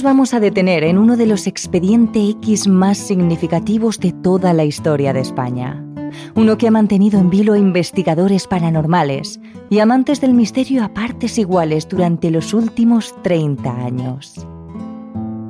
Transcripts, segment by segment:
nos vamos a detener en uno de los expedientes X más significativos de toda la historia de España. Uno que ha mantenido en vilo investigadores paranormales y amantes del misterio a partes iguales durante los últimos 30 años.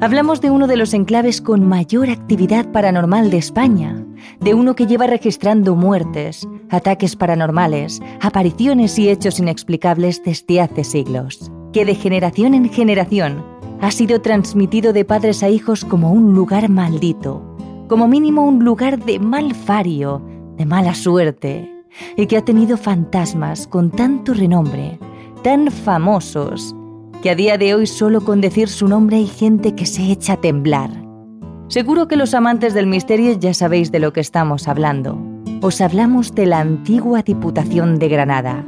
Hablamos de uno de los enclaves con mayor actividad paranormal de España, de uno que lleva registrando muertes, ataques paranormales, apariciones y hechos inexplicables desde hace siglos, que de generación en generación ha sido transmitido de padres a hijos como un lugar maldito, como mínimo un lugar de mal fario, de mala suerte, y que ha tenido fantasmas con tanto renombre, tan famosos, que a día de hoy solo con decir su nombre hay gente que se echa a temblar. Seguro que los amantes del misterio ya sabéis de lo que estamos hablando. Os hablamos de la antigua Diputación de Granada,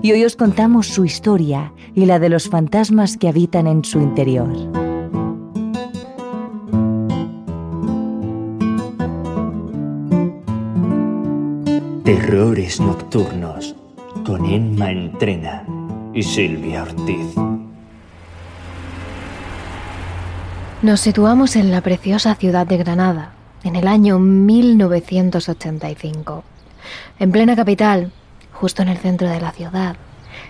y hoy os contamos su historia y la de los fantasmas que habitan en su interior. Terrores Nocturnos con Emma Entrena y Silvia Ortiz. Nos situamos en la preciosa ciudad de Granada, en el año 1985. En plena capital, justo en el centro de la ciudad,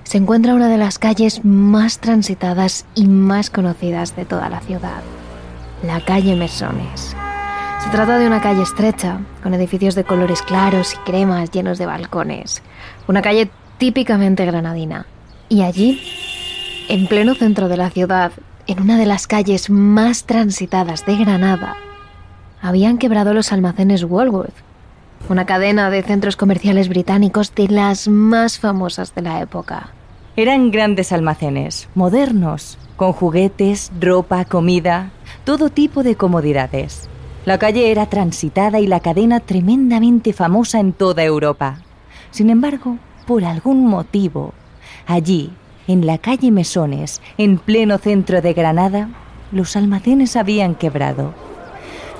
se encuentra una de las calles más transitadas y más conocidas de toda la ciudad, la calle Mesones. Se trata de una calle estrecha, con edificios de colores claros y cremas llenos de balcones. Una calle típicamente granadina. Y allí, en pleno centro de la ciudad, en una de las calles más transitadas de Granada, habían quebrado los almacenes Walworth, una cadena de centros comerciales británicos de las más famosas de la época. Eran grandes almacenes, modernos, con juguetes, ropa, comida, todo tipo de comodidades. La calle era transitada y la cadena tremendamente famosa en toda Europa. Sin embargo, por algún motivo, allí, en la calle Mesones, en pleno centro de Granada, los almacenes habían quebrado.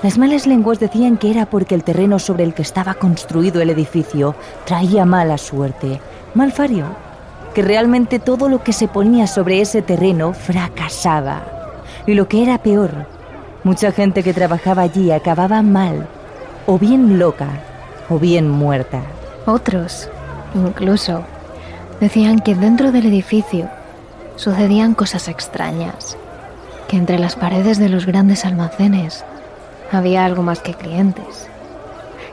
Las malas lenguas decían que era porque el terreno sobre el que estaba construido el edificio traía mala suerte, mal fario, que realmente todo lo que se ponía sobre ese terreno fracasaba. Y lo que era peor, mucha gente que trabajaba allí acababa mal, o bien loca, o bien muerta. Otros, incluso, decían que dentro del edificio sucedían cosas extrañas, que entre las paredes de los grandes almacenes había algo más que clientes.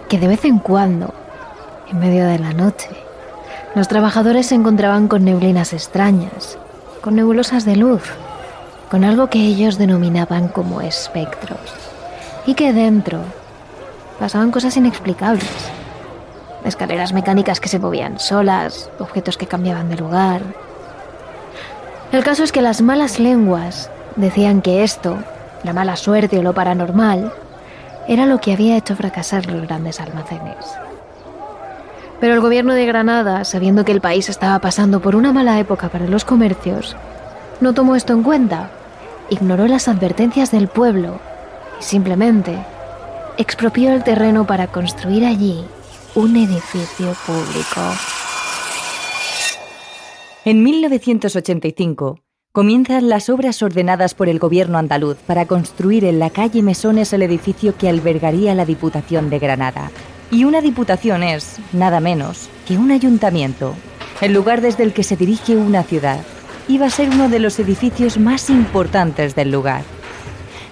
Que de vez en cuando, en medio de la noche, los trabajadores se encontraban con neblinas extrañas, con nebulosas de luz, con algo que ellos denominaban como espectros, y que dentro pasaban cosas inexplicables. Escaleras mecánicas que se movían solas, objetos que cambiaban de lugar. El caso es que las malas lenguas decían que esto, la mala suerte o lo paranormal, era lo que había hecho fracasar los grandes almacenes. Pero el gobierno de Granada, sabiendo que el país estaba pasando por una mala época para los comercios, no tomó esto en cuenta, ignoró las advertencias del pueblo y simplemente expropió el terreno para construir allí un edificio público. En 1985, comienzan las obras ordenadas por el gobierno andaluz para construir en la calle Mesones el edificio que albergaría la Diputación de Granada. Y una diputación es, nada menos, que un ayuntamiento, el lugar desde el que se dirige una ciudad. Iba a ser uno de los edificios más importantes del lugar.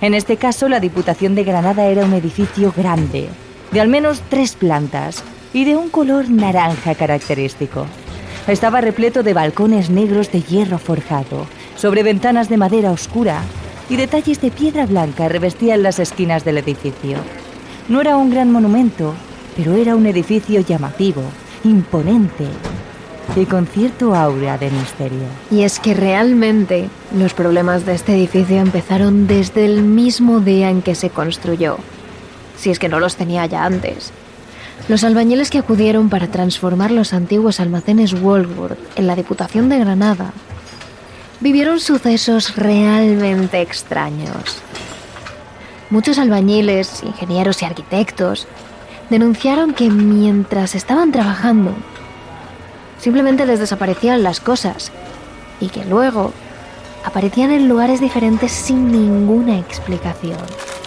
En este caso, la Diputación de Granada era un edificio grande, de al menos tres plantas y de un color naranja característico. Estaba repleto de balcones negros de hierro forjado, sobre ventanas de madera oscura y detalles de piedra blanca revestían las esquinas del edificio. No era un gran monumento, pero era un edificio llamativo, imponente y con cierto aura de misterio. Y es que realmente los problemas de este edificio empezaron desde el mismo día en que se construyó, si es que no los tenía ya antes. Los albañiles que acudieron para transformar los antiguos almacenes Walworth en la Diputación de Granada vivieron sucesos realmente extraños. Muchos albañiles, ingenieros y arquitectos denunciaron que mientras estaban trabajando, simplemente les desaparecían las cosas y que luego aparecían en lugares diferentes sin ninguna explicación.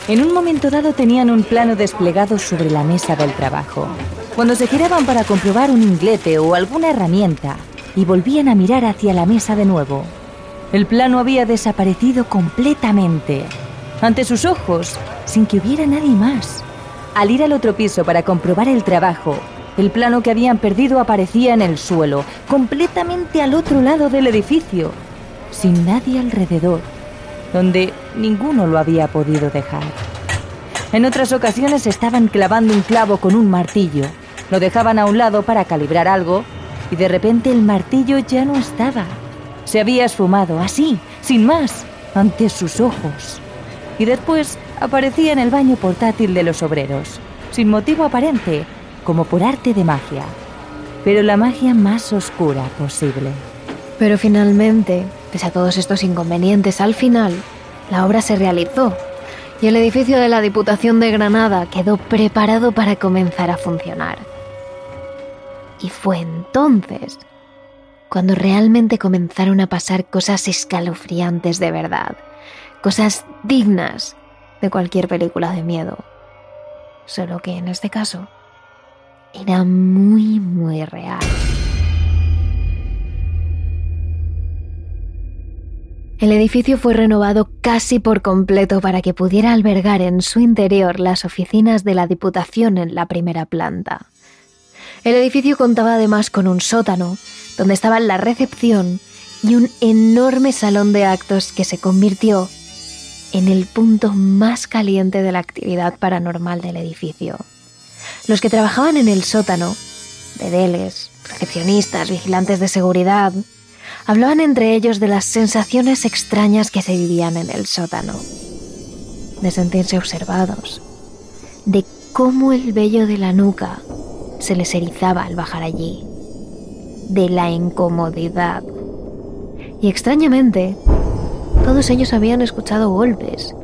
En un momento dado tenían un plano desplegado sobre la mesa del trabajo. Cuando se giraban para comprobar un inglete o alguna herramienta y volvían a mirar hacia la mesa de nuevo, el plano había desaparecido completamente, ante sus ojos, sin que hubiera nadie más. Al ir al otro piso para comprobar el trabajo, el plano que habían perdido aparecía en el suelo, completamente al otro lado del edificio, sin nadie alrededor, donde ninguno lo había podido dejar. En otras ocasiones estaban clavando un clavo con un martillo, lo dejaban a un lado para calibrar algo y de repente el martillo ya no estaba. Se había esfumado, así, sin más, ante sus ojos. Y después aparecía en el baño portátil de los obreros, sin motivo aparente, como por arte de magia. Pero la magia más oscura posible. Pero finalmente, pese a todos estos inconvenientes, al final, la obra se realizó y el edificio de la Diputación de Granada quedó preparado para comenzar a funcionar. Y fue entonces cuando realmente comenzaron a pasar cosas escalofriantes de verdad, cosas dignas de cualquier película de miedo. Solo que en este caso era muy, muy real. El edificio fue renovado casi por completo para que pudiera albergar en su interior las oficinas de la Diputación en la primera planta. El edificio contaba además con un sótano donde estaba la recepción y un enorme salón de actos que se convirtió en el punto más caliente de la actividad paranormal del edificio. Los que trabajaban en el sótano, bedeles, recepcionistas, vigilantes de seguridad, hablaban entre ellos de las sensaciones extrañas que se vivían en el sótano, de sentirse observados, de cómo el vello de la nuca se les erizaba al bajar allí de la incomodidad. Y extrañamente, todos ellos habían escuchado golpes,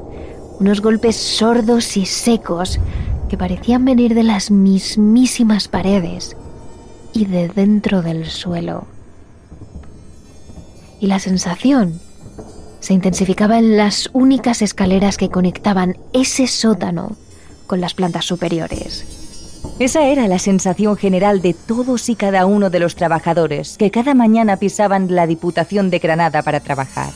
unos golpes sordos y secos que parecían venir de las mismísimas paredes y de dentro del suelo. Y la sensación se intensificaba en las únicas escaleras que conectaban ese sótano con las plantas superiores. Esa era la sensación general de todos y cada uno de los trabajadores que cada mañana pisaban la Diputación de Granada para trabajar.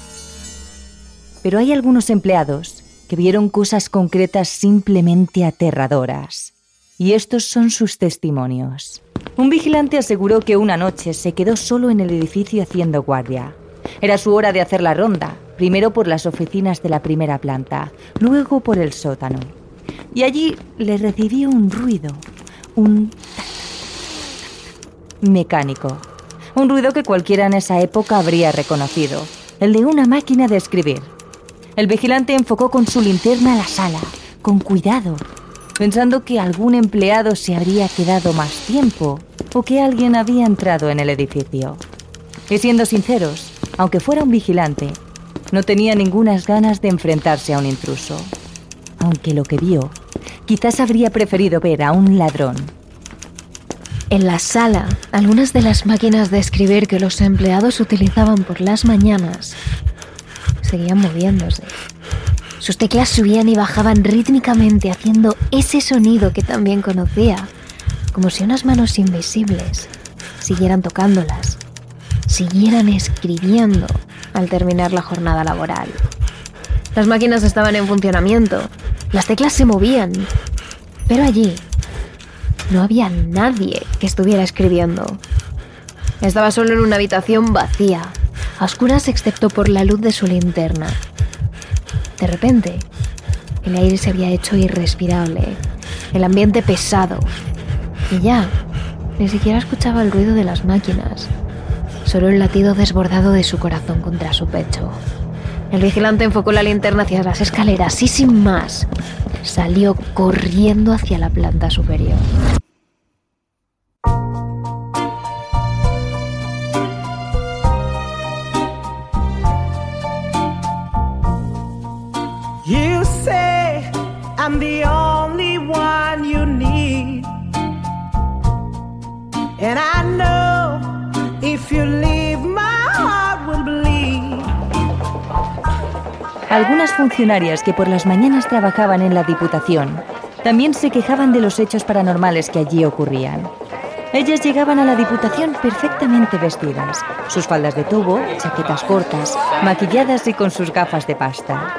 Pero hay algunos empleados que vieron cosas concretas simplemente aterradoras. Y estos son sus testimonios. Un vigilante aseguró que una noche se quedó solo en el edificio haciendo guardia. Era su hora de hacer la ronda, primero por las oficinas de la primera planta, luego por el sótano. Y allí le recibió un ruido, un mecánico. Un ruido que cualquiera en esa época habría reconocido, el de una máquina de escribir. El vigilante enfocó con su linterna la sala, con cuidado, pensando que algún empleado se habría quedado más tiempo o que alguien había entrado en el edificio. Y siendo sinceros, aunque fuera un vigilante, no tenía ninguna ganas de enfrentarse a un intruso. Aunque lo que vio quizás habría preferido ver a un ladrón. En la sala, algunas de las máquinas de escribir que los empleados utilizaban por las mañanas seguían moviéndose. Sus teclas subían y bajaban rítmicamente haciendo ese sonido que también conocía, como si unas manos invisibles siguieran tocándolas, siguieran escribiendo al terminar la jornada laboral. Las máquinas estaban en funcionamiento las teclas se movían, pero allí no había nadie que estuviera escribiendo. Estaba solo en una habitación vacía, a oscuras excepto por la luz de su linterna. De repente, el aire se había hecho irrespirable, el ambiente pesado, y ya ni siquiera escuchaba el ruido de las máquinas, solo el latido desbordado de su corazón contra su pecho. El vigilante enfocó la linterna hacia las escaleras y sin más salió corriendo hacia la planta superior. You say I'm the only one you need. And I know if you Algunas funcionarias que por las mañanas trabajaban en la Diputación también se quejaban de los hechos paranormales que allí ocurrían. Ellas llegaban a la Diputación perfectamente vestidas, sus faldas de tubo, chaquetas cortas, maquilladas y con sus gafas de pasta.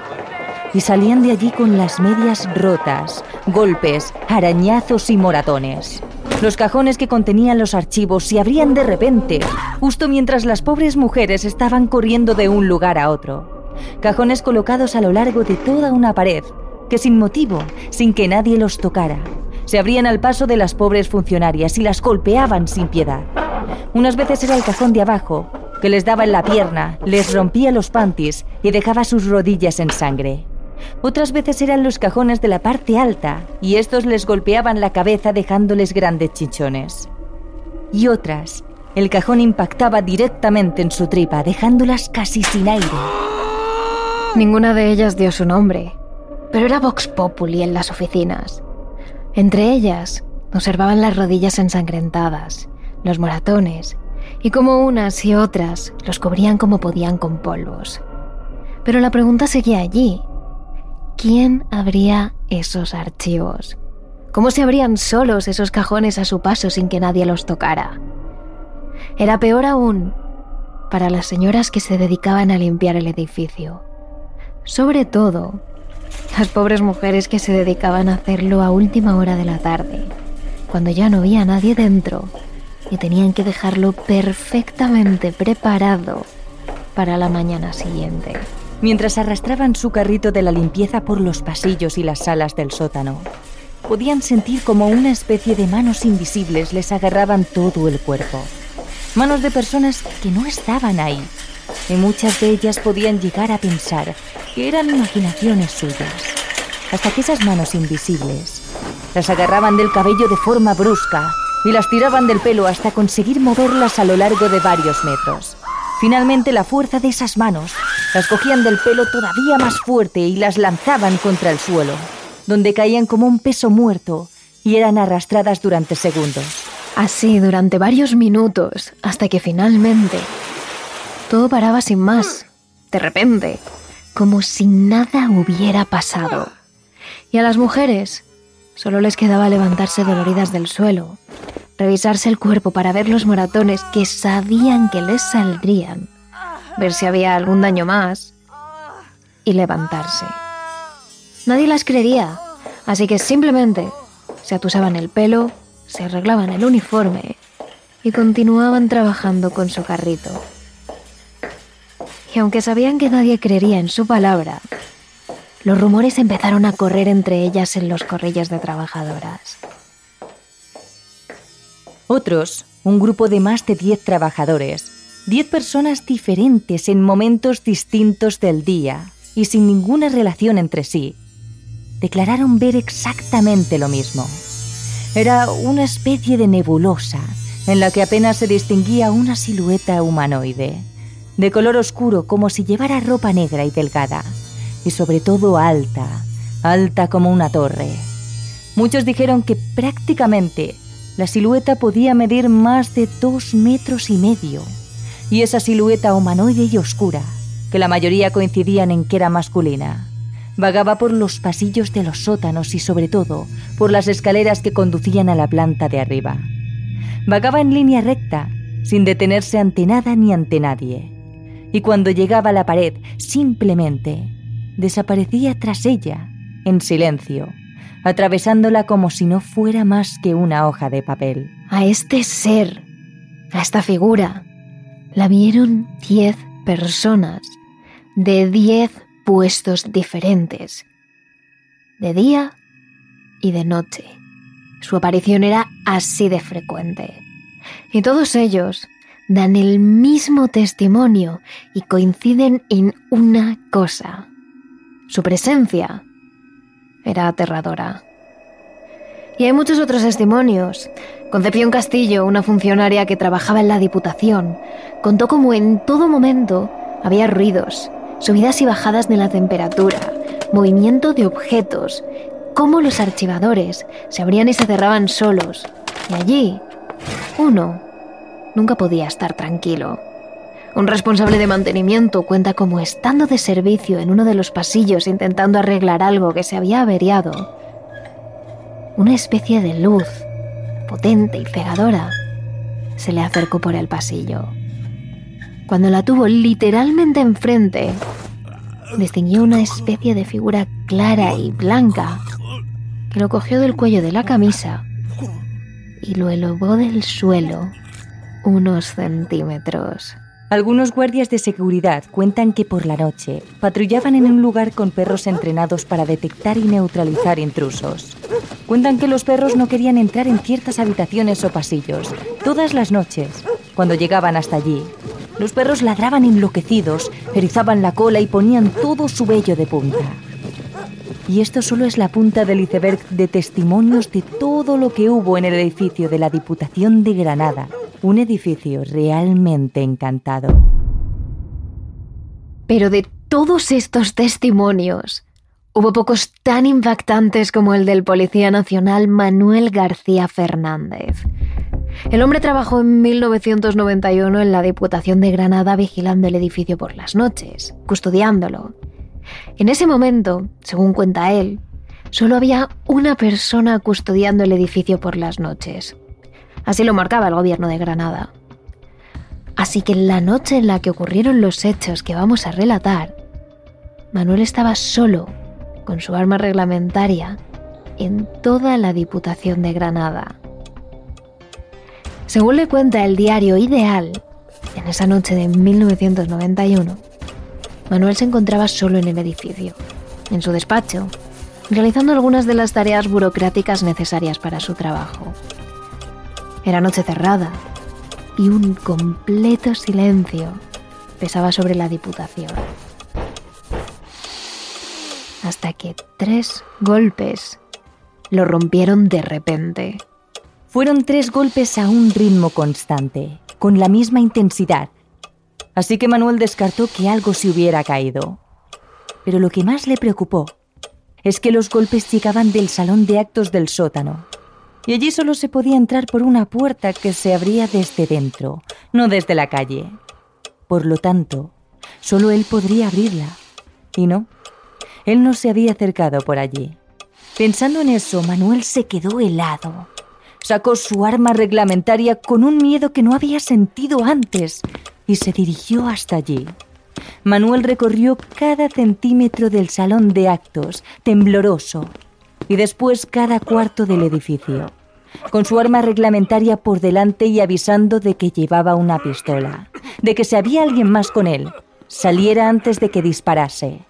Y salían de allí con las medias rotas, golpes, arañazos y moratones. Los cajones que contenían los archivos se abrían de repente, justo mientras las pobres mujeres estaban corriendo de un lugar a otro. Cajones colocados a lo largo de toda una pared, que sin motivo, sin que nadie los tocara, se abrían al paso de las pobres funcionarias y las golpeaban sin piedad. Unas veces era el cajón de abajo, que les daba en la pierna, les rompía los panties y dejaba sus rodillas en sangre. Otras veces eran los cajones de la parte alta y estos les golpeaban la cabeza dejándoles grandes chichones. Y otras, el cajón impactaba directamente en su tripa, dejándolas casi sin aire. Ninguna de ellas dio su nombre, pero era Vox Populi en las oficinas. Entre ellas, observaban las rodillas ensangrentadas, los moratones, y como unas y otras los cubrían como podían con polvos. Pero la pregunta seguía allí, ¿Quién abría esos archivos? ¿Cómo se abrían solos esos cajones a su paso sin que nadie los tocara? Era peor aún para las señoras que se dedicaban a limpiar el edificio. Sobre todo, las pobres mujeres que se dedicaban a hacerlo a última hora de la tarde, cuando ya no había nadie dentro y tenían que dejarlo perfectamente preparado para la mañana siguiente mientras arrastraban su carrito de la limpieza por los pasillos y las salas del sótano. Podían sentir como una especie de manos invisibles les agarraban todo el cuerpo. Manos de personas que no estaban ahí. Y muchas de ellas podían llegar a pensar que eran imaginaciones suyas. Hasta que esas manos invisibles las agarraban del cabello de forma brusca y las tiraban del pelo hasta conseguir moverlas a lo largo de varios metros. Finalmente la fuerza de esas manos las cogían del pelo todavía más fuerte y las lanzaban contra el suelo, donde caían como un peso muerto y eran arrastradas durante segundos. Así durante varios minutos, hasta que finalmente todo paraba sin más, de repente, como si nada hubiera pasado. Y a las mujeres solo les quedaba levantarse doloridas del suelo, revisarse el cuerpo para ver los moratones que sabían que les saldrían, ver si había algún daño más y levantarse. Nadie las creería, así que simplemente se atusaban el pelo, se arreglaban el uniforme y continuaban trabajando con su carrito. Y aunque sabían que nadie creería en su palabra, los rumores empezaron a correr entre ellas en los corrillos de trabajadoras. Otros, un grupo de más de 10 trabajadores, 10 personas diferentes en momentos distintos del día y sin ninguna relación entre sí, declararon ver exactamente lo mismo. Era una especie de nebulosa en la que apenas se distinguía una silueta humanoide, de color oscuro como si llevara ropa negra y delgada, y sobre todo alta, alta como una torre. Muchos dijeron que prácticamente la silueta podía medir más de dos metros y medio, y esa silueta humanoide y oscura, que la mayoría coincidían en que era masculina, vagaba por los pasillos de los sótanos y sobre todo por las escaleras que conducían a la planta de arriba. Vagaba en línea recta, sin detenerse ante nada ni ante nadie, y cuando llegaba a la pared, simplemente desaparecía tras ella, en silencio, atravesándola como si no fuera más que una hoja de papel. A este ser, a esta figura, la vieron diez personas de diez puestos diferentes, de día y de noche. Su aparición era así de frecuente. Y todos ellos dan el mismo testimonio y coinciden en una cosa. Su presencia era aterradora. Y hay muchos otros testimonios. Concepción Castillo, una funcionaria que trabajaba en la Diputación, contó cómo en todo momento había ruidos, subidas y bajadas de la temperatura, movimiento de objetos, cómo los archivadores se abrían y se cerraban solos. Y allí, uno nunca podía estar tranquilo. Un responsable de mantenimiento cuenta como estando de servicio en uno de los pasillos intentando arreglar algo que se había averiado, una especie de luz potente y cegadora se le acercó por el pasillo. Cuando la tuvo literalmente enfrente, distinguió una especie de figura clara y blanca que lo cogió del cuello de la camisa y lo elevó del suelo unos centímetros. Algunos guardias de seguridad cuentan que por la noche patrullaban en un lugar con perros entrenados para detectar y neutralizar intrusos. Cuentan que los perros no querían entrar en ciertas habitaciones o pasillos. Todas las noches, cuando llegaban hasta allí, los perros ladraban enloquecidos, erizaban la cola y ponían todo su vello de punta. Y esto solo es la punta del iceberg de testimonios de todo lo que hubo en el edificio de la Diputación de Granada un edificio realmente encantado. Pero de todos estos testimonios, hubo pocos tan impactantes como el del Policía Nacional Manuel García Fernández. El hombre trabajó en 1991 en la Diputación de Granada vigilando el edificio por las noches, custodiándolo. En ese momento, según cuenta él, solo había una persona custodiando el edificio por las noches, Así lo marcaba el gobierno de Granada. Así que en la noche en la que ocurrieron los hechos que vamos a relatar, Manuel estaba solo con su arma reglamentaria en toda la Diputación de Granada. Según le cuenta el diario Ideal, en esa noche de 1991, Manuel se encontraba solo en el edificio, en su despacho, realizando algunas de las tareas burocráticas necesarias para su trabajo. Era noche cerrada y un completo silencio pesaba sobre la Diputación. Hasta que tres golpes lo rompieron de repente. Fueron tres golpes a un ritmo constante, con la misma intensidad. Así que Manuel descartó que algo se hubiera caído. Pero lo que más le preocupó es que los golpes llegaban del salón de actos del sótano, y allí solo se podía entrar por una puerta que se abría desde dentro, no desde la calle. Por lo tanto, solo él podría abrirla. Y no, él no se había acercado por allí. Pensando en eso, Manuel se quedó helado. Sacó su arma reglamentaria con un miedo que no había sentido antes y se dirigió hasta allí. Manuel recorrió cada centímetro del salón de actos, tembloroso, y después cada cuarto del edificio, con su arma reglamentaria por delante y avisando de que llevaba una pistola, de que si había alguien más con él, saliera antes de que disparase.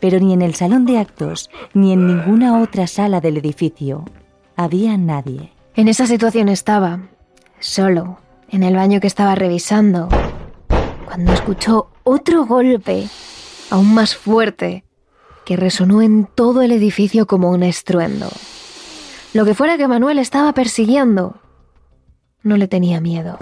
Pero ni en el salón de actos ni en ninguna otra sala del edificio había nadie. En esa situación estaba, solo, en el baño que estaba revisando, cuando escuchó otro golpe, aún más fuerte, que resonó en todo el edificio como un estruendo. Lo que fuera que Manuel estaba persiguiendo, no le tenía miedo.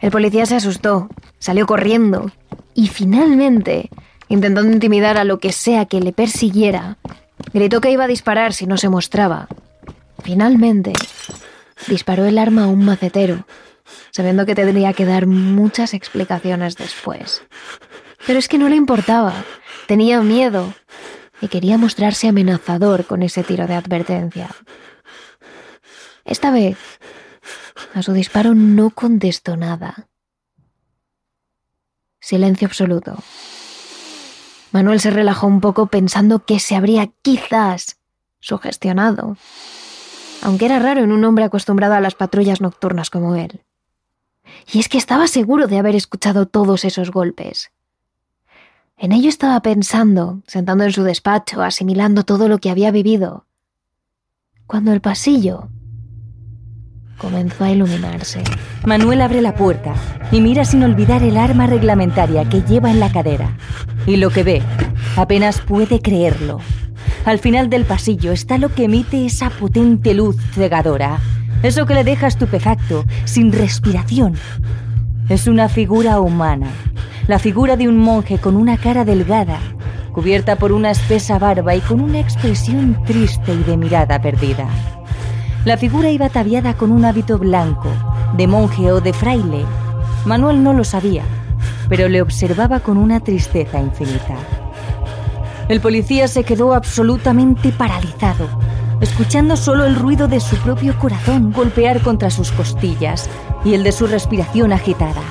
El policía se asustó, salió corriendo y finalmente, intentando intimidar a lo que sea que le persiguiera, gritó que iba a disparar si no se mostraba. Finalmente, disparó el arma a un macetero, sabiendo que tendría que dar muchas explicaciones después. Pero es que no le importaba, tenía miedo y quería mostrarse amenazador con ese tiro de advertencia. Esta vez, a su disparo no contestó nada. Silencio absoluto. Manuel se relajó un poco pensando que se habría quizás sugestionado, aunque era raro en un hombre acostumbrado a las patrullas nocturnas como él. Y es que estaba seguro de haber escuchado todos esos golpes. En ello estaba pensando, sentando en su despacho, asimilando todo lo que había vivido, cuando el pasillo comenzó a iluminarse. Manuel abre la puerta y mira sin olvidar el arma reglamentaria que lleva en la cadera. Y lo que ve, apenas puede creerlo. Al final del pasillo está lo que emite esa potente luz cegadora. Eso que le deja estupefacto, sin respiración. Es una figura humana, la figura de un monje con una cara delgada, cubierta por una espesa barba y con una expresión triste y de mirada perdida. La figura iba ataviada con un hábito blanco, de monje o de fraile. Manuel no lo sabía, pero le observaba con una tristeza infinita. El policía se quedó absolutamente paralizado, escuchando solo el ruido de su propio corazón golpear contra sus costillas y el de su respiración agitada.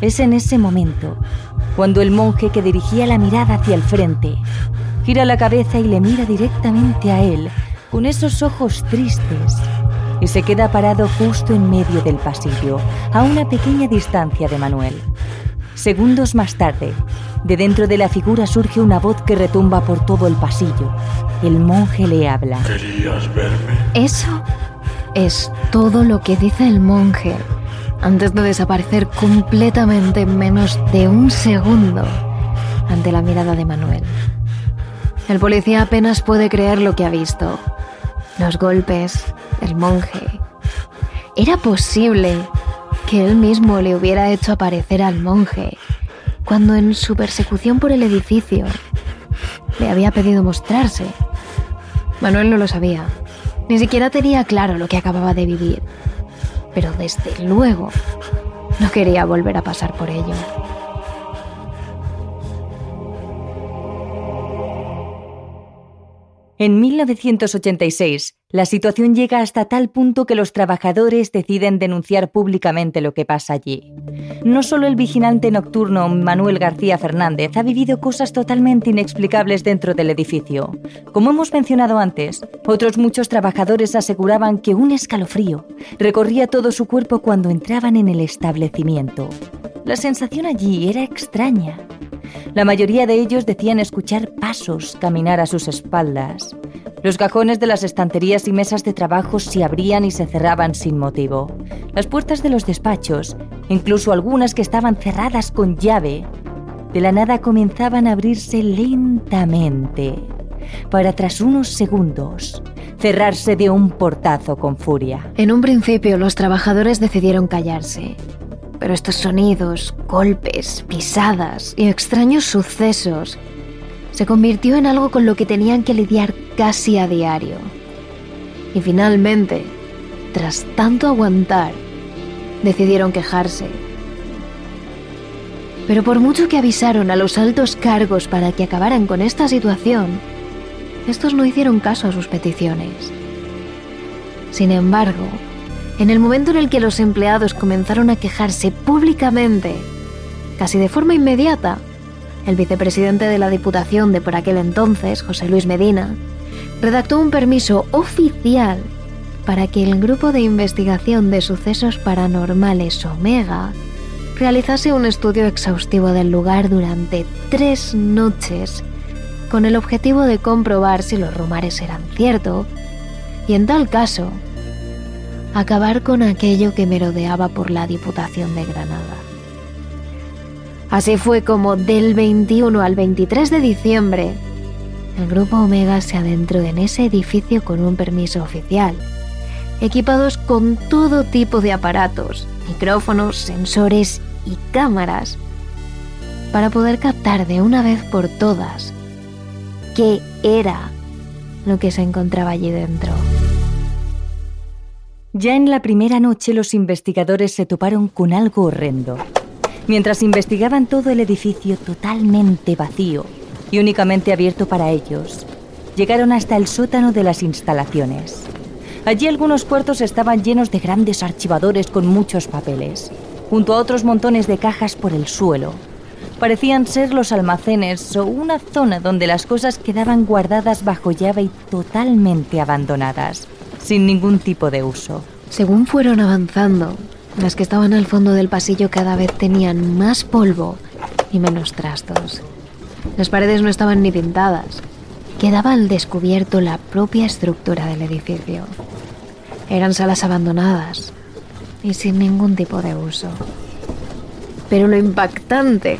Es en ese momento cuando el monje que dirigía la mirada hacia el frente gira la cabeza y le mira directamente a él con esos ojos tristes y se queda parado justo en medio del pasillo, a una pequeña distancia de Manuel. Segundos más tarde, de dentro de la figura surge una voz que retumba por todo el pasillo. El monje le habla. ¿Querías verme? Eso es todo lo que dice el monje antes de desaparecer completamente en menos de un segundo ante la mirada de Manuel. El policía apenas puede creer lo que ha visto. Los golpes, el monje. ¿Era posible que él mismo le hubiera hecho aparecer al monje cuando en su persecución por el edificio le había pedido mostrarse? Manuel no lo sabía. Ni siquiera tenía claro lo que acababa de vivir pero desde luego no quería volver a pasar por ello. En 1986, la situación llega hasta tal punto que los trabajadores deciden denunciar públicamente lo que pasa allí. No solo el vigilante nocturno Manuel García Fernández ha vivido cosas totalmente inexplicables dentro del edificio. Como hemos mencionado antes, otros muchos trabajadores aseguraban que un escalofrío recorría todo su cuerpo cuando entraban en el establecimiento. La sensación allí era extraña. La mayoría de ellos decían escuchar pasos caminar a sus espaldas. Los cajones de las estanterías y mesas de trabajo se abrían y se cerraban sin motivo. Las puertas de los despachos, incluso algunas que estaban cerradas con llave, de la nada comenzaban a abrirse lentamente, para tras unos segundos cerrarse de un portazo con furia. En un principio los trabajadores decidieron callarse, pero estos sonidos, golpes, pisadas y extraños sucesos se convirtió en algo con lo que tenían que lidiar casi a diario. Y finalmente, tras tanto aguantar, decidieron quejarse. Pero por mucho que avisaron a los altos cargos para que acabaran con esta situación, estos no hicieron caso a sus peticiones. Sin embargo, en el momento en el que los empleados comenzaron a quejarse públicamente, casi de forma inmediata, el vicepresidente de la Diputación de por aquel entonces, José Luis Medina, redactó un permiso oficial para que el Grupo de Investigación de Sucesos Paranormales Omega realizase un estudio exhaustivo del lugar durante tres noches con el objetivo de comprobar si los rumores eran ciertos y en tal caso acabar con aquello que merodeaba por la Diputación de Granada. Así fue como del 21 al 23 de diciembre, el Grupo Omega se adentró en ese edificio con un permiso oficial, equipados con todo tipo de aparatos, micrófonos, sensores y cámaras, para poder captar de una vez por todas qué era lo que se encontraba allí dentro. Ya en la primera noche los investigadores se toparon con algo horrendo. Mientras investigaban todo el edificio totalmente vacío y únicamente abierto para ellos, llegaron hasta el sótano de las instalaciones. Allí algunos cuartos estaban llenos de grandes archivadores con muchos papeles, junto a otros montones de cajas por el suelo. Parecían ser los almacenes o una zona donde las cosas quedaban guardadas bajo llave y totalmente abandonadas sin ningún tipo de uso. Según fueron avanzando, las que estaban al fondo del pasillo cada vez tenían más polvo y menos trastos. Las paredes no estaban ni pintadas. Quedaba al descubierto la propia estructura del edificio. Eran salas abandonadas y sin ningún tipo de uso. Pero lo impactante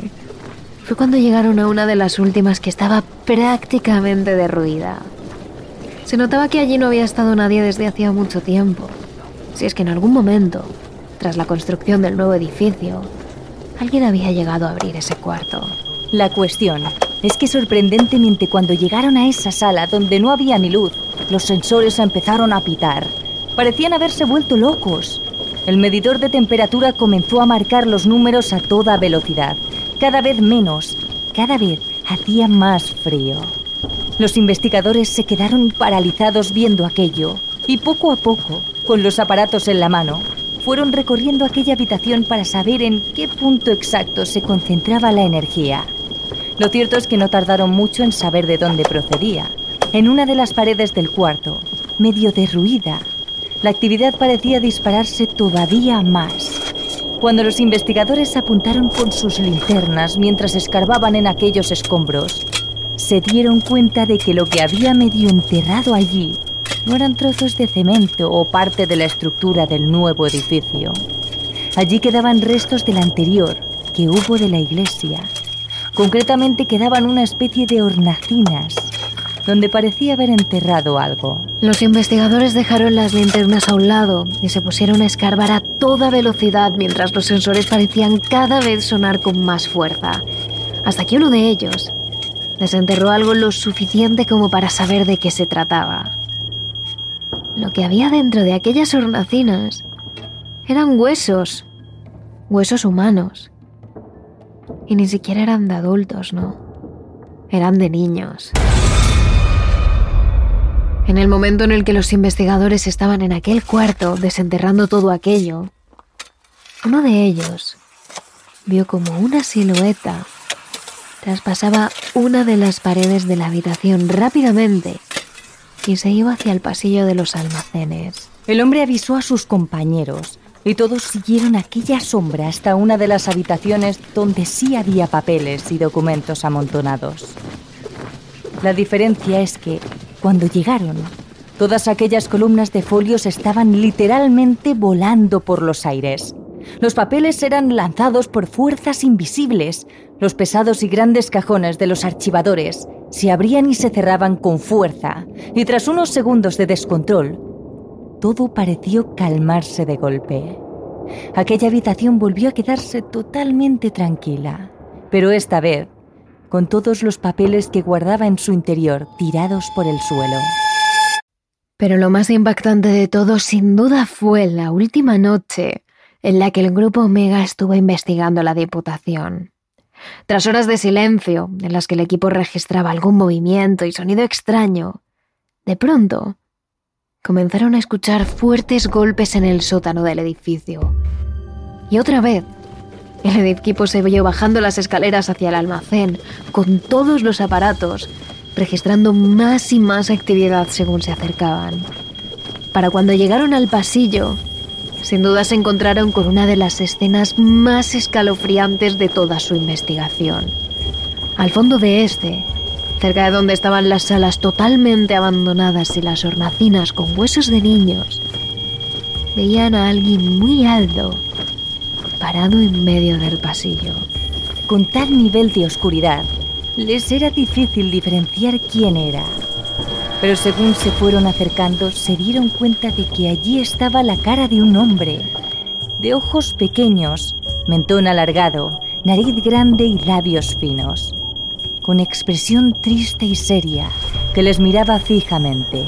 fue cuando llegaron a una de las últimas que estaba prácticamente derruida. Se notaba que allí no había estado nadie desde hacía mucho tiempo. Si es que en algún momento, tras la construcción del nuevo edificio, alguien había llegado a abrir ese cuarto. La cuestión es que sorprendentemente cuando llegaron a esa sala donde no había ni luz, los sensores empezaron a pitar. Parecían haberse vuelto locos. El medidor de temperatura comenzó a marcar los números a toda velocidad. Cada vez menos, cada vez hacía más frío. Los investigadores se quedaron paralizados viendo aquello y poco a poco, con los aparatos en la mano, fueron recorriendo aquella habitación para saber en qué punto exacto se concentraba la energía. Lo cierto es que no tardaron mucho en saber de dónde procedía. En una de las paredes del cuarto, medio derruida, la actividad parecía dispararse todavía más. Cuando los investigadores apuntaron con sus linternas mientras escarbaban en aquellos escombros, se dieron cuenta de que lo que había medio enterrado allí no eran trozos de cemento o parte de la estructura del nuevo edificio. Allí quedaban restos del anterior que hubo de la iglesia. Concretamente quedaban una especie de hornacinas donde parecía haber enterrado algo. Los investigadores dejaron las linternas a un lado y se pusieron a escarbar a toda velocidad mientras los sensores parecían cada vez sonar con más fuerza. Hasta que uno de ellos desenterró algo lo suficiente como para saber de qué se trataba. Lo que había dentro de aquellas hornacinas eran huesos, huesos humanos. Y ni siquiera eran de adultos, ¿no? Eran de niños. En el momento en el que los investigadores estaban en aquel cuarto desenterrando todo aquello, uno de ellos vio como una silueta traspasaba una de las paredes de la habitación rápidamente y se iba hacia el pasillo de los almacenes. El hombre avisó a sus compañeros y todos siguieron aquella sombra hasta una de las habitaciones donde sí había papeles y documentos amontonados. La diferencia es que, cuando llegaron, todas aquellas columnas de folios estaban literalmente volando por los aires. Los papeles eran lanzados por fuerzas invisibles. Los pesados y grandes cajones de los archivadores se abrían y se cerraban con fuerza, y tras unos segundos de descontrol, todo pareció calmarse de golpe. Aquella habitación volvió a quedarse totalmente tranquila, pero esta vez con todos los papeles que guardaba en su interior tirados por el suelo. Pero lo más impactante de todo sin duda fue la última noche en la que el grupo Omega estuvo investigando la Diputación. Tras horas de silencio, en las que el equipo registraba algún movimiento y sonido extraño, de pronto comenzaron a escuchar fuertes golpes en el sótano del edificio. Y otra vez, el equipo se vio bajando las escaleras hacia el almacén, con todos los aparatos, registrando más y más actividad según se acercaban. Para cuando llegaron al pasillo, sin duda se encontraron con una de las escenas más escalofriantes de toda su investigación. Al fondo de este, cerca de donde estaban las salas totalmente abandonadas y las hornacinas con huesos de niños, veían a alguien muy alto, parado en medio del pasillo. Con tal nivel de oscuridad, les era difícil diferenciar quién era pero según se fueron acercando se dieron cuenta de que allí estaba la cara de un hombre, de ojos pequeños, mentón alargado, nariz grande y labios finos, con expresión triste y seria que les miraba fijamente.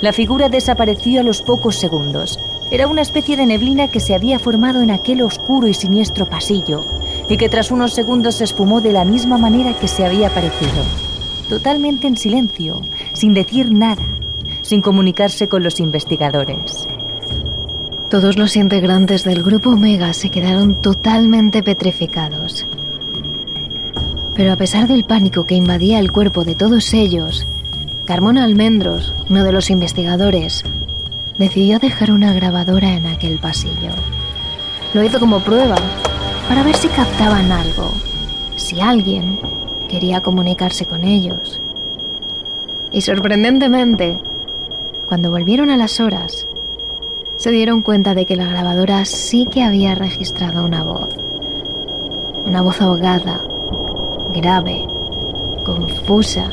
La figura desapareció a los pocos segundos. Era una especie de neblina que se había formado en aquel oscuro y siniestro pasillo y que tras unos segundos se esfumó de la misma manera que se había aparecido totalmente en silencio, sin decir nada, sin comunicarse con los investigadores. Todos los integrantes del grupo Omega se quedaron totalmente petrificados. Pero a pesar del pánico que invadía el cuerpo de todos ellos, Carmona Almendros, uno de los investigadores, decidió dejar una grabadora en aquel pasillo. Lo hizo como prueba, para ver si captaban algo, si alguien quería comunicarse con ellos. Y sorprendentemente, cuando volvieron a las horas, se dieron cuenta de que la grabadora sí que había registrado una voz. Una voz ahogada, grave, confusa,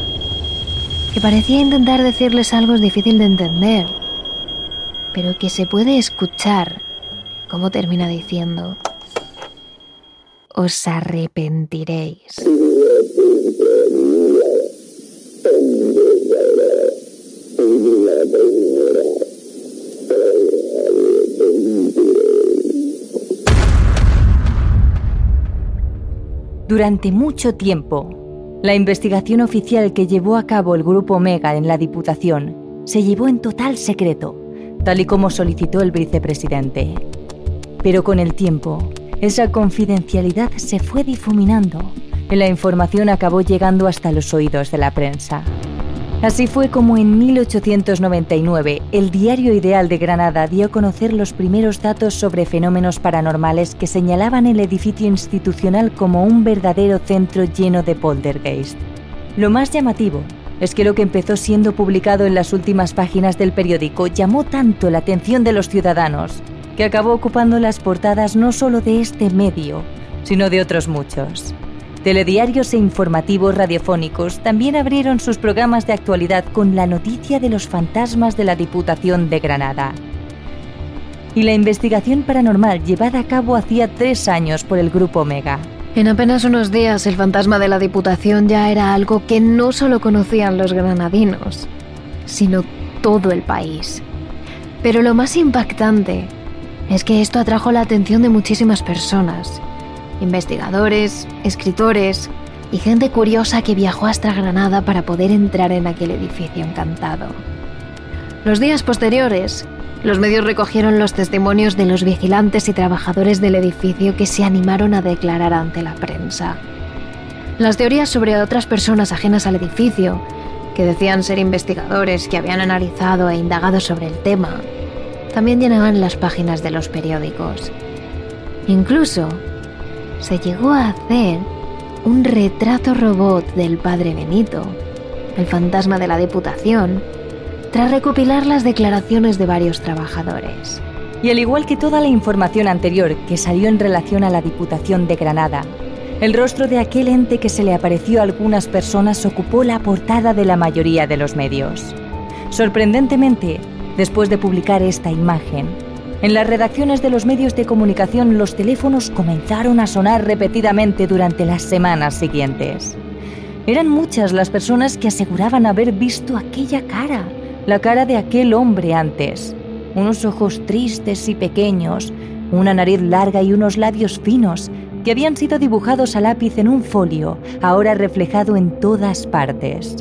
que parecía intentar decirles algo difícil de entender, pero que se puede escuchar, como termina diciendo, os arrepentiréis. Durante mucho tiempo, la investigación oficial que llevó a cabo el Grupo Omega en la Diputación se llevó en total secreto, tal y como solicitó el vicepresidente. Pero con el tiempo, esa confidencialidad se fue difuminando la información acabó llegando hasta los oídos de la prensa. Así fue como en 1899 el Diario Ideal de Granada dio a conocer los primeros datos sobre fenómenos paranormales que señalaban el edificio institucional como un verdadero centro lleno de poltergeist. Lo más llamativo es que lo que empezó siendo publicado en las últimas páginas del periódico llamó tanto la atención de los ciudadanos que acabó ocupando las portadas no solo de este medio, sino de otros muchos. Telediarios e informativos radiofónicos también abrieron sus programas de actualidad con la noticia de los fantasmas de la Diputación de Granada. Y la investigación paranormal llevada a cabo hacía tres años por el Grupo Omega. En apenas unos días el fantasma de la Diputación ya era algo que no solo conocían los granadinos, sino todo el país. Pero lo más impactante es que esto atrajo la atención de muchísimas personas investigadores, escritores y gente curiosa que viajó hasta Granada para poder entrar en aquel edificio encantado. Los días posteriores, los medios recogieron los testimonios de los vigilantes y trabajadores del edificio que se animaron a declarar ante la prensa. Las teorías sobre otras personas ajenas al edificio, que decían ser investigadores que habían analizado e indagado sobre el tema, también llenaban las páginas de los periódicos. Incluso se llegó a hacer un retrato robot del padre Benito, el fantasma de la Diputación, tras recopilar las declaraciones de varios trabajadores. Y al igual que toda la información anterior que salió en relación a la Diputación de Granada, el rostro de aquel ente que se le apareció a algunas personas ocupó la portada de la mayoría de los medios. Sorprendentemente, después de publicar esta imagen, en las redacciones de los medios de comunicación los teléfonos comenzaron a sonar repetidamente durante las semanas siguientes. Eran muchas las personas que aseguraban haber visto aquella cara, la cara de aquel hombre antes. Unos ojos tristes y pequeños, una nariz larga y unos labios finos que habían sido dibujados a lápiz en un folio, ahora reflejado en todas partes.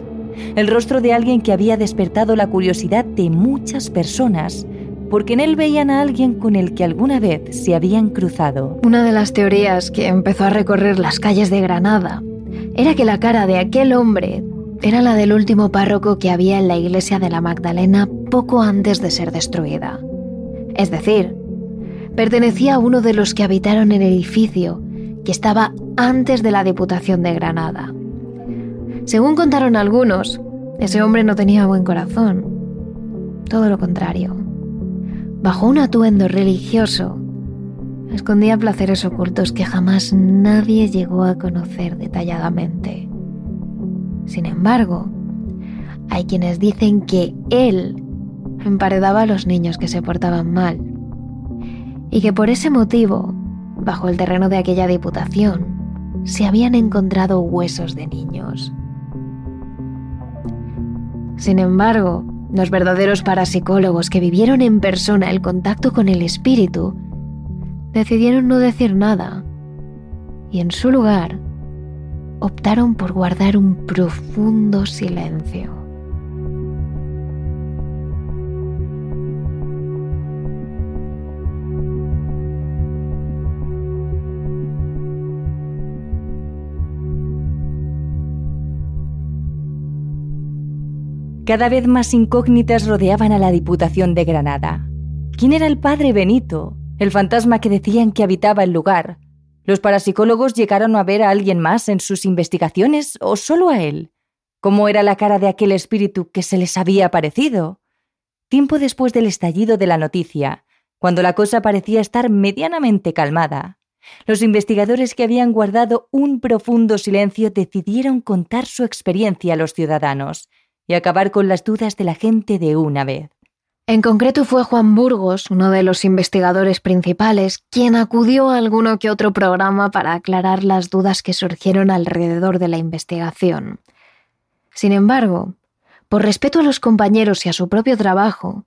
El rostro de alguien que había despertado la curiosidad de muchas personas porque en él veían a alguien con el que alguna vez se habían cruzado. Una de las teorías que empezó a recorrer las calles de Granada era que la cara de aquel hombre era la del último párroco que había en la iglesia de la Magdalena poco antes de ser destruida. Es decir, pertenecía a uno de los que habitaron el edificio que estaba antes de la Diputación de Granada. Según contaron algunos, ese hombre no tenía buen corazón. Todo lo contrario bajo un atuendo religioso, escondía placeres ocultos que jamás nadie llegó a conocer detalladamente. Sin embargo, hay quienes dicen que él emparedaba a los niños que se portaban mal y que por ese motivo, bajo el terreno de aquella diputación, se habían encontrado huesos de niños. Sin embargo, los verdaderos parapsicólogos que vivieron en persona el contacto con el espíritu decidieron no decir nada y en su lugar optaron por guardar un profundo silencio. Cada vez más incógnitas rodeaban a la Diputación de Granada. ¿Quién era el padre Benito, el fantasma que decían que habitaba el lugar? ¿Los parapsicólogos llegaron a ver a alguien más en sus investigaciones o solo a él? ¿Cómo era la cara de aquel espíritu que se les había aparecido? Tiempo después del estallido de la noticia, cuando la cosa parecía estar medianamente calmada, los investigadores que habían guardado un profundo silencio decidieron contar su experiencia a los ciudadanos y acabar con las dudas de la gente de una vez. En concreto fue Juan Burgos, uno de los investigadores principales, quien acudió a alguno que otro programa para aclarar las dudas que surgieron alrededor de la investigación. Sin embargo, por respeto a los compañeros y a su propio trabajo,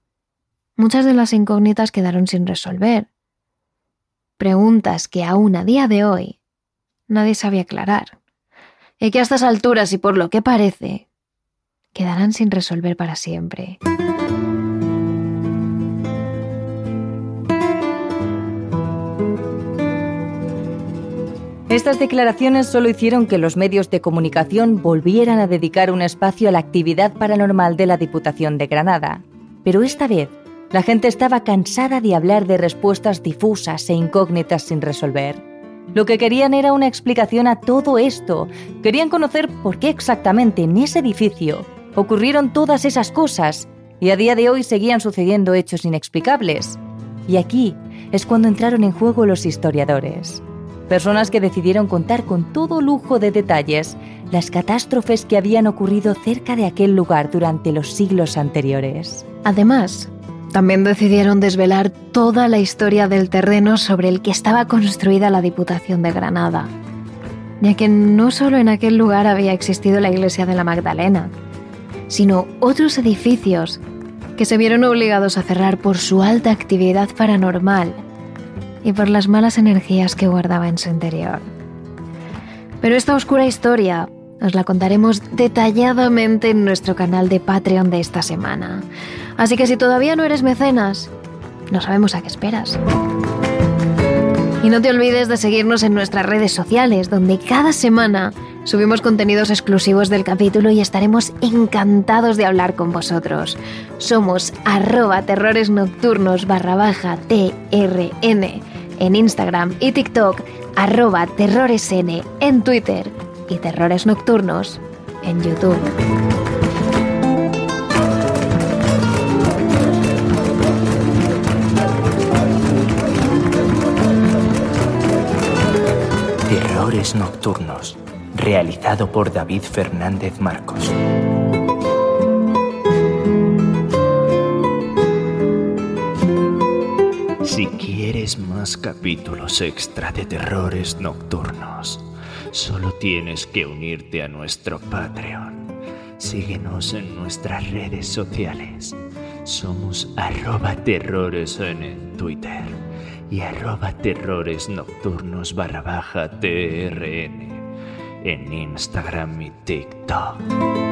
muchas de las incógnitas quedaron sin resolver. Preguntas que aún a día de hoy nadie sabe aclarar, y que a estas alturas y por lo que parece, quedarán sin resolver para siempre. Estas declaraciones solo hicieron que los medios de comunicación volvieran a dedicar un espacio a la actividad paranormal de la Diputación de Granada. Pero esta vez, la gente estaba cansada de hablar de respuestas difusas e incógnitas sin resolver. Lo que querían era una explicación a todo esto. Querían conocer por qué exactamente en ese edificio ocurrieron todas esas cosas y a día de hoy seguían sucediendo hechos inexplicables. Y aquí es cuando entraron en juego los historiadores personas que decidieron contar con todo lujo de detalles las catástrofes que habían ocurrido cerca de aquel lugar durante los siglos anteriores. Además, también decidieron desvelar toda la historia del terreno sobre el que estaba construida la Diputación de Granada, ya que no solo en aquel lugar había existido la iglesia de la Magdalena, sino otros edificios que se vieron obligados a cerrar por su alta actividad paranormal y por las malas energías que guardaba en su interior. Pero esta oscura historia os la contaremos detalladamente en nuestro canal de Patreon de esta semana. Así que si todavía no eres mecenas, no sabemos a qué esperas. Y no te olvides de seguirnos en nuestras redes sociales, donde cada semana subimos contenidos exclusivos del capítulo y estaremos encantados de hablar con vosotros. Somos arroba terrores nocturnos barra baja TRN en Instagram y TikTok, arroba terroresn en Twitter y Terrores Nocturnos en YouTube. Terrores Nocturnos, realizado por David Fernández Marcos. Si quieres más capítulos extra de terrores nocturnos, solo tienes que unirte a nuestro Patreon. Síguenos en nuestras redes sociales. Somos arroba terrores en Twitter y arroba terrores nocturnos barra en Instagram y TikTok.